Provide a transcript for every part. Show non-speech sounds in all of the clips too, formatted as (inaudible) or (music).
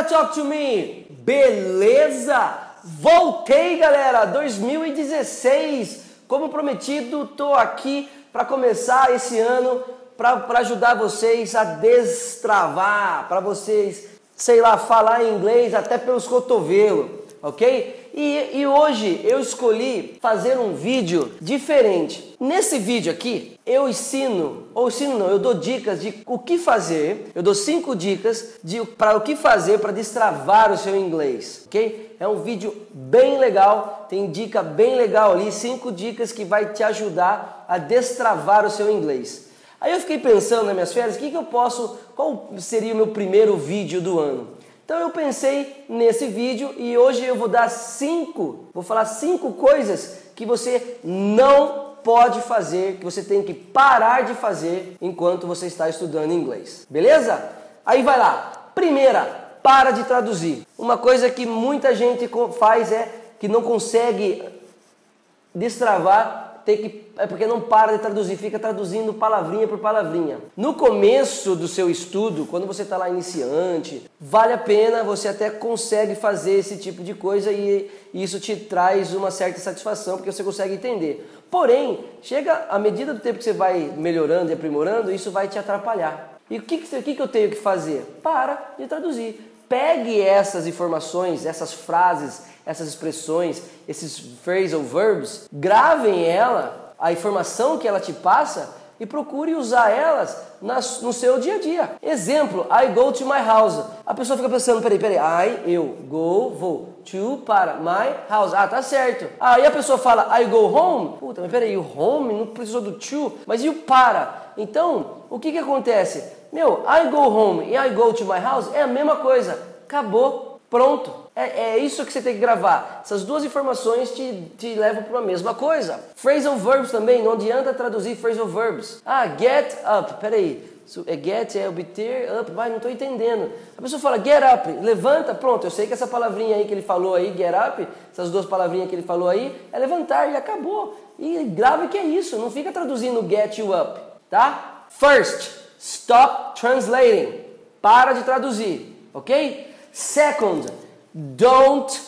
Galera, talk to me! Beleza? Voltei, galera! 2016! Como prometido, tô aqui para começar esse ano para ajudar vocês a destravar, para vocês, sei lá, falar inglês até pelos cotovelos, ok? E, e, hoje eu escolhi fazer um vídeo diferente. Nesse vídeo aqui, eu ensino, ou ensino não, eu dou dicas de o que fazer. Eu dou cinco dicas de para o que fazer para destravar o seu inglês, ok? É um vídeo bem legal, tem dica bem legal ali, cinco dicas que vai te ajudar a destravar o seu inglês. Aí eu fiquei pensando nas minhas férias, o que, que eu posso, qual seria o meu primeiro vídeo do ano? Então eu pensei nesse vídeo e hoje eu vou dar cinco, vou falar cinco coisas que você não pode fazer, que você tem que parar de fazer enquanto você está estudando inglês. Beleza? Aí vai lá. Primeira, para de traduzir. Uma coisa que muita gente faz é que não consegue destravar ter que. É porque não para de traduzir, fica traduzindo palavrinha por palavrinha. No começo do seu estudo, quando você está lá iniciante, vale a pena, você até consegue fazer esse tipo de coisa e isso te traz uma certa satisfação, porque você consegue entender. Porém, chega à medida do tempo que você vai melhorando e aprimorando, isso vai te atrapalhar. E o que, que, que eu tenho que fazer? Para de traduzir. Pegue essas informações, essas frases, essas expressões, esses phrasal verbs, gravem ela, a informação que ela te passa e procure usar elas no seu dia a dia. Exemplo, I go to my house. A pessoa fica pensando, peraí, peraí, I, eu, go, vou, to, para, my house. Ah, tá certo. Aí a pessoa fala, I go home. Puta, mas peraí, o home não precisou do to, mas e o para? Então, o que que acontece? Meu, I go home e I go to my house é a mesma coisa. Acabou, pronto. É, é, isso que você tem que gravar. Essas duas informações te, te levam para a mesma coisa. Phrasal verbs também, não adianta traduzir phrasal verbs. Ah, get up, peraí. É get, é obter, up, vai, não estou entendendo. A pessoa fala get up, levanta, pronto. Eu sei que essa palavrinha aí que ele falou aí, get up, essas duas palavrinhas que ele falou aí, é levantar e acabou. E grave que é isso, não fica traduzindo get you up, tá? First, stop translating. Para de traduzir, ok? Second, Don't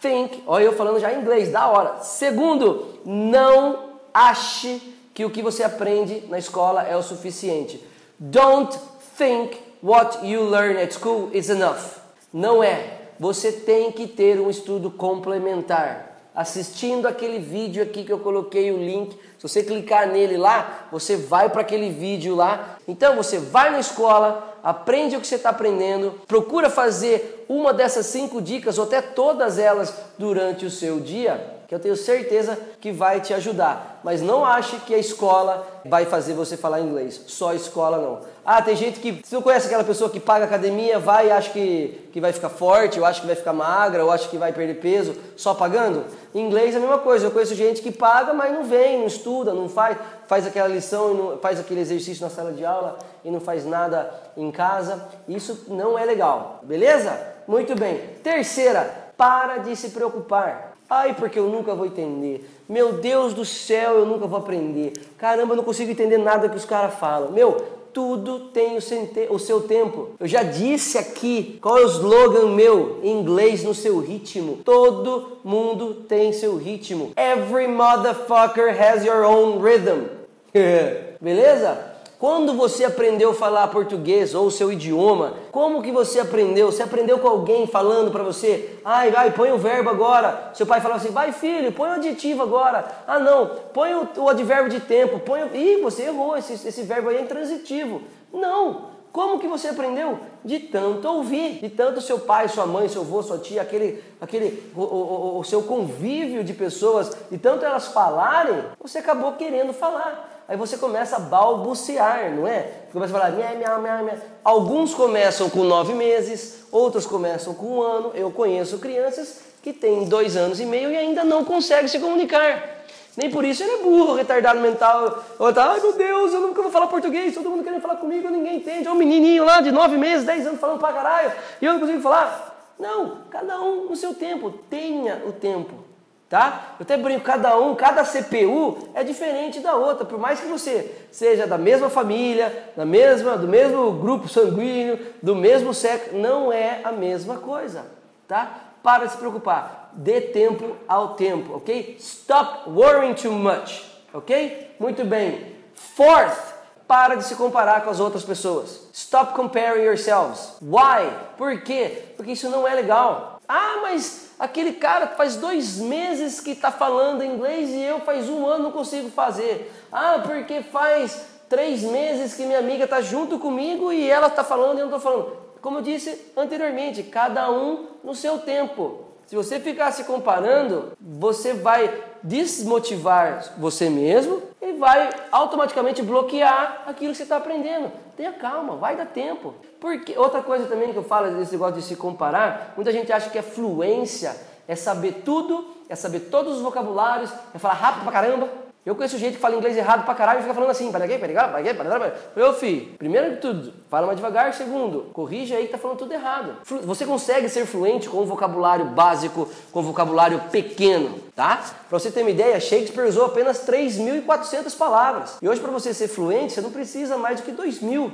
think. Olha, eu falando já em inglês, da hora. Segundo, não ache que o que você aprende na escola é o suficiente. Don't think what you learn at school is enough. Não é. Você tem que ter um estudo complementar. Assistindo aquele vídeo aqui que eu coloquei o link, se você clicar nele lá, você vai para aquele vídeo lá. Então você vai na escola, aprende o que você está aprendendo, procura fazer uma dessas cinco dicas ou até todas elas durante o seu dia, que eu tenho certeza que vai te ajudar. Mas não ache que a escola vai fazer você falar inglês. Só a escola não. Ah, tem gente que. Você não conhece aquela pessoa que paga academia, vai e acha que, que vai ficar forte, ou acha que vai ficar magra, ou acha que vai perder peso só pagando? Em inglês é a mesma coisa. Eu conheço gente que paga, mas não vem, não estuda, não faz, faz aquela lição, não, faz aquele exercício na sala de aula e não faz nada em casa. Isso não é legal, beleza? Muito bem. Terceira, para de se preocupar. Ai, porque eu nunca vou entender. Meu Deus do céu, eu nunca vou aprender. Caramba, eu não consigo entender nada que os caras falam. Meu, tudo tem o seu tempo. Eu já disse aqui qual é o slogan meu em inglês no seu ritmo. Todo mundo tem seu ritmo. Every motherfucker has your own rhythm. (laughs) Beleza? Quando você aprendeu a falar português ou seu idioma, como que você aprendeu? Você aprendeu com alguém falando para você? Ai, vai, põe o verbo agora. Seu pai falava assim: vai filho, põe o adjetivo agora. Ah, não, põe o, o advérbio de tempo. Põe o... Ih, você errou, esse, esse verbo aí é intransitivo. Não, como que você aprendeu? De tanto ouvir, de tanto seu pai, sua mãe, seu avô, sua tia, aquele, aquele o, o, o, seu convívio de pessoas, de tanto elas falarem, você acabou querendo falar aí você começa a balbuciar, não é? Começa a falar miau, miau, miau, miau. Alguns começam com nove meses, outros começam com um ano. Eu conheço crianças que têm dois anos e meio e ainda não conseguem se comunicar. Nem por isso ele é burro, retardado mental. Ou tá, ai meu Deus, eu nunca vou falar português, todo mundo querendo falar comigo, ninguém entende. Olha um menininho lá de nove meses, dez anos falando pra caralho, e eu não consigo falar. Não, cada um no seu tempo. Tenha o tempo tá? Eu até brinco, cada um, cada CPU é diferente da outra, por mais que você seja da mesma família, da mesma, do mesmo grupo sanguíneo, do mesmo sexo, não é a mesma coisa, tá? Para de se preocupar, dê tempo ao tempo, ok? Stop worrying too much, ok? Muito bem. Fourth, para de se comparar com as outras pessoas. Stop comparing yourselves. Why? Por quê? Porque isso não é legal. Ah, mas aquele cara faz dois meses que está falando inglês e eu faz um ano não consigo fazer. Ah, porque faz três meses que minha amiga está junto comigo e ela está falando e eu não estou falando. Como eu disse anteriormente, cada um no seu tempo. Se você ficar se comparando, você vai desmotivar você mesmo e vai automaticamente bloquear aquilo que você está aprendendo. Tenha calma, vai dar tempo. Porque outra coisa também que eu falo desse negócio de se comparar, muita gente acha que é fluência, é saber tudo, é saber todos os vocabulários, é falar rápido pra caramba. Eu conheço gente que fala inglês errado pra caralho e fica falando assim, para quê, para para quê, para Meu filho, primeiro de tudo, fala mais devagar. Segundo, corrige aí que tá falando tudo errado. Você consegue ser fluente com um vocabulário básico, com um vocabulário pequeno, tá? Pra você ter uma ideia, Shakespeare usou apenas 3.400 palavras. E hoje para você ser fluente, você não precisa mais do que 2.000,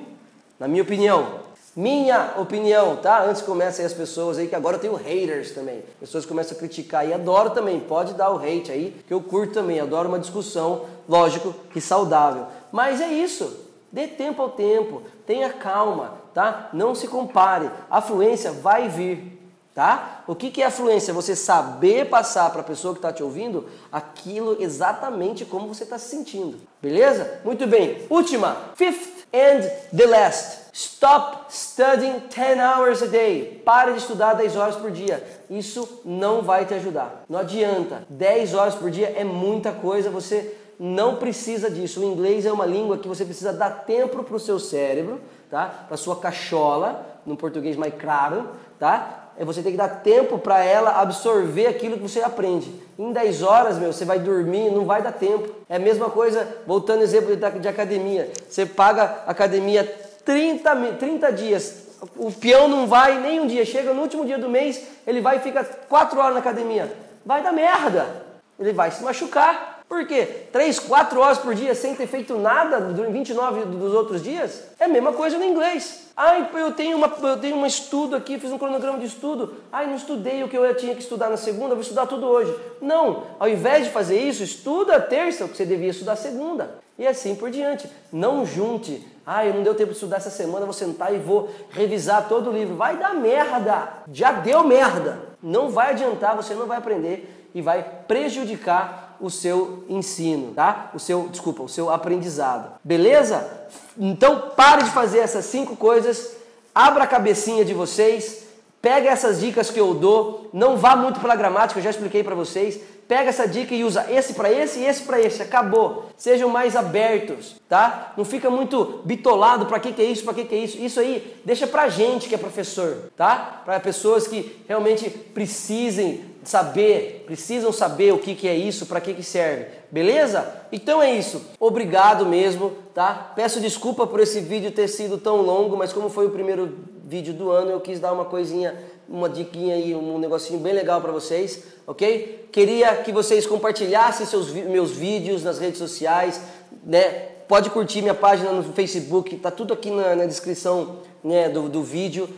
na minha opinião. Minha opinião, tá? Antes que comecem as pessoas aí, que agora eu tenho haters também. Pessoas começam a criticar e adoro também. Pode dar o hate aí, que eu curto também. Adoro uma discussão, lógico, que saudável. Mas é isso. Dê tempo ao tempo. Tenha calma, tá? Não se compare. A fluência vai vir, tá? O que, que é a fluência? Você saber passar para a pessoa que está te ouvindo aquilo exatamente como você está se sentindo. Beleza? Muito bem. Última. Fifth and the last. Stop studying 10 hours a day. Pare de estudar 10 horas por dia. Isso não vai te ajudar. Não adianta. 10 horas por dia é muita coisa. Você não precisa disso. O inglês é uma língua que você precisa dar tempo para o seu cérebro, tá? Para sua cachola, no português mais claro, tá? É você tem que dar tempo para ela absorver aquilo que você aprende. Em 10 horas, meu, você vai dormir, não vai dar tempo. É a mesma coisa, voltando ao exemplo de academia. Você paga academia 30, 30 dias. O peão não vai nem um dia. Chega no último dia do mês, ele vai e fica 4 horas na academia. Vai dar merda. Ele vai se machucar. Por quê? 3, 4 horas por dia sem ter feito nada durante 29 dos outros dias? É a mesma coisa no inglês. Ai, eu tenho, uma, eu tenho um estudo aqui, fiz um cronograma de estudo. Ai, não estudei o que eu tinha que estudar na segunda, vou estudar tudo hoje. Não, ao invés de fazer isso, estuda a terça, o que você devia estudar segunda. E assim por diante. Não junte ah, eu não deu tempo de estudar essa semana, vou sentar e vou revisar todo o livro. Vai dar merda! Já deu merda! Não vai adiantar, você não vai aprender e vai prejudicar o seu ensino, tá? O seu, desculpa, o seu aprendizado. Beleza? Então pare de fazer essas cinco coisas, abra a cabecinha de vocês, pega essas dicas que eu dou, não vá muito pela gramática, eu já expliquei para vocês pega essa dica e usa esse para esse e esse para esse. Acabou. Sejam mais abertos, tá? Não fica muito bitolado para que, que é isso, para que, que é isso. Isso aí deixa pra gente que é professor, tá? Para pessoas que realmente precisem saber, precisam saber o que, que é isso, para que, que serve. Beleza? Então é isso. Obrigado mesmo, tá? Peço desculpa por esse vídeo ter sido tão longo, mas como foi o primeiro vídeo do ano, eu quis dar uma coisinha, uma diquinha aí, um negocinho bem legal para vocês ok? Queria que vocês compartilhassem seus meus vídeos nas redes sociais, né? Pode curtir minha página no Facebook, tá tudo aqui na, na descrição né, do, do vídeo.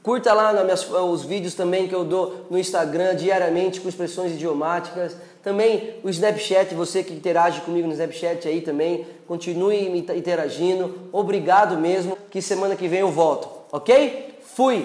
Curta lá minhas, os vídeos também que eu dou no Instagram diariamente com expressões idiomáticas. Também o Snapchat, você que interage comigo no Snapchat aí também, continue interagindo. Obrigado mesmo, que semana que vem eu volto, ok? Fui!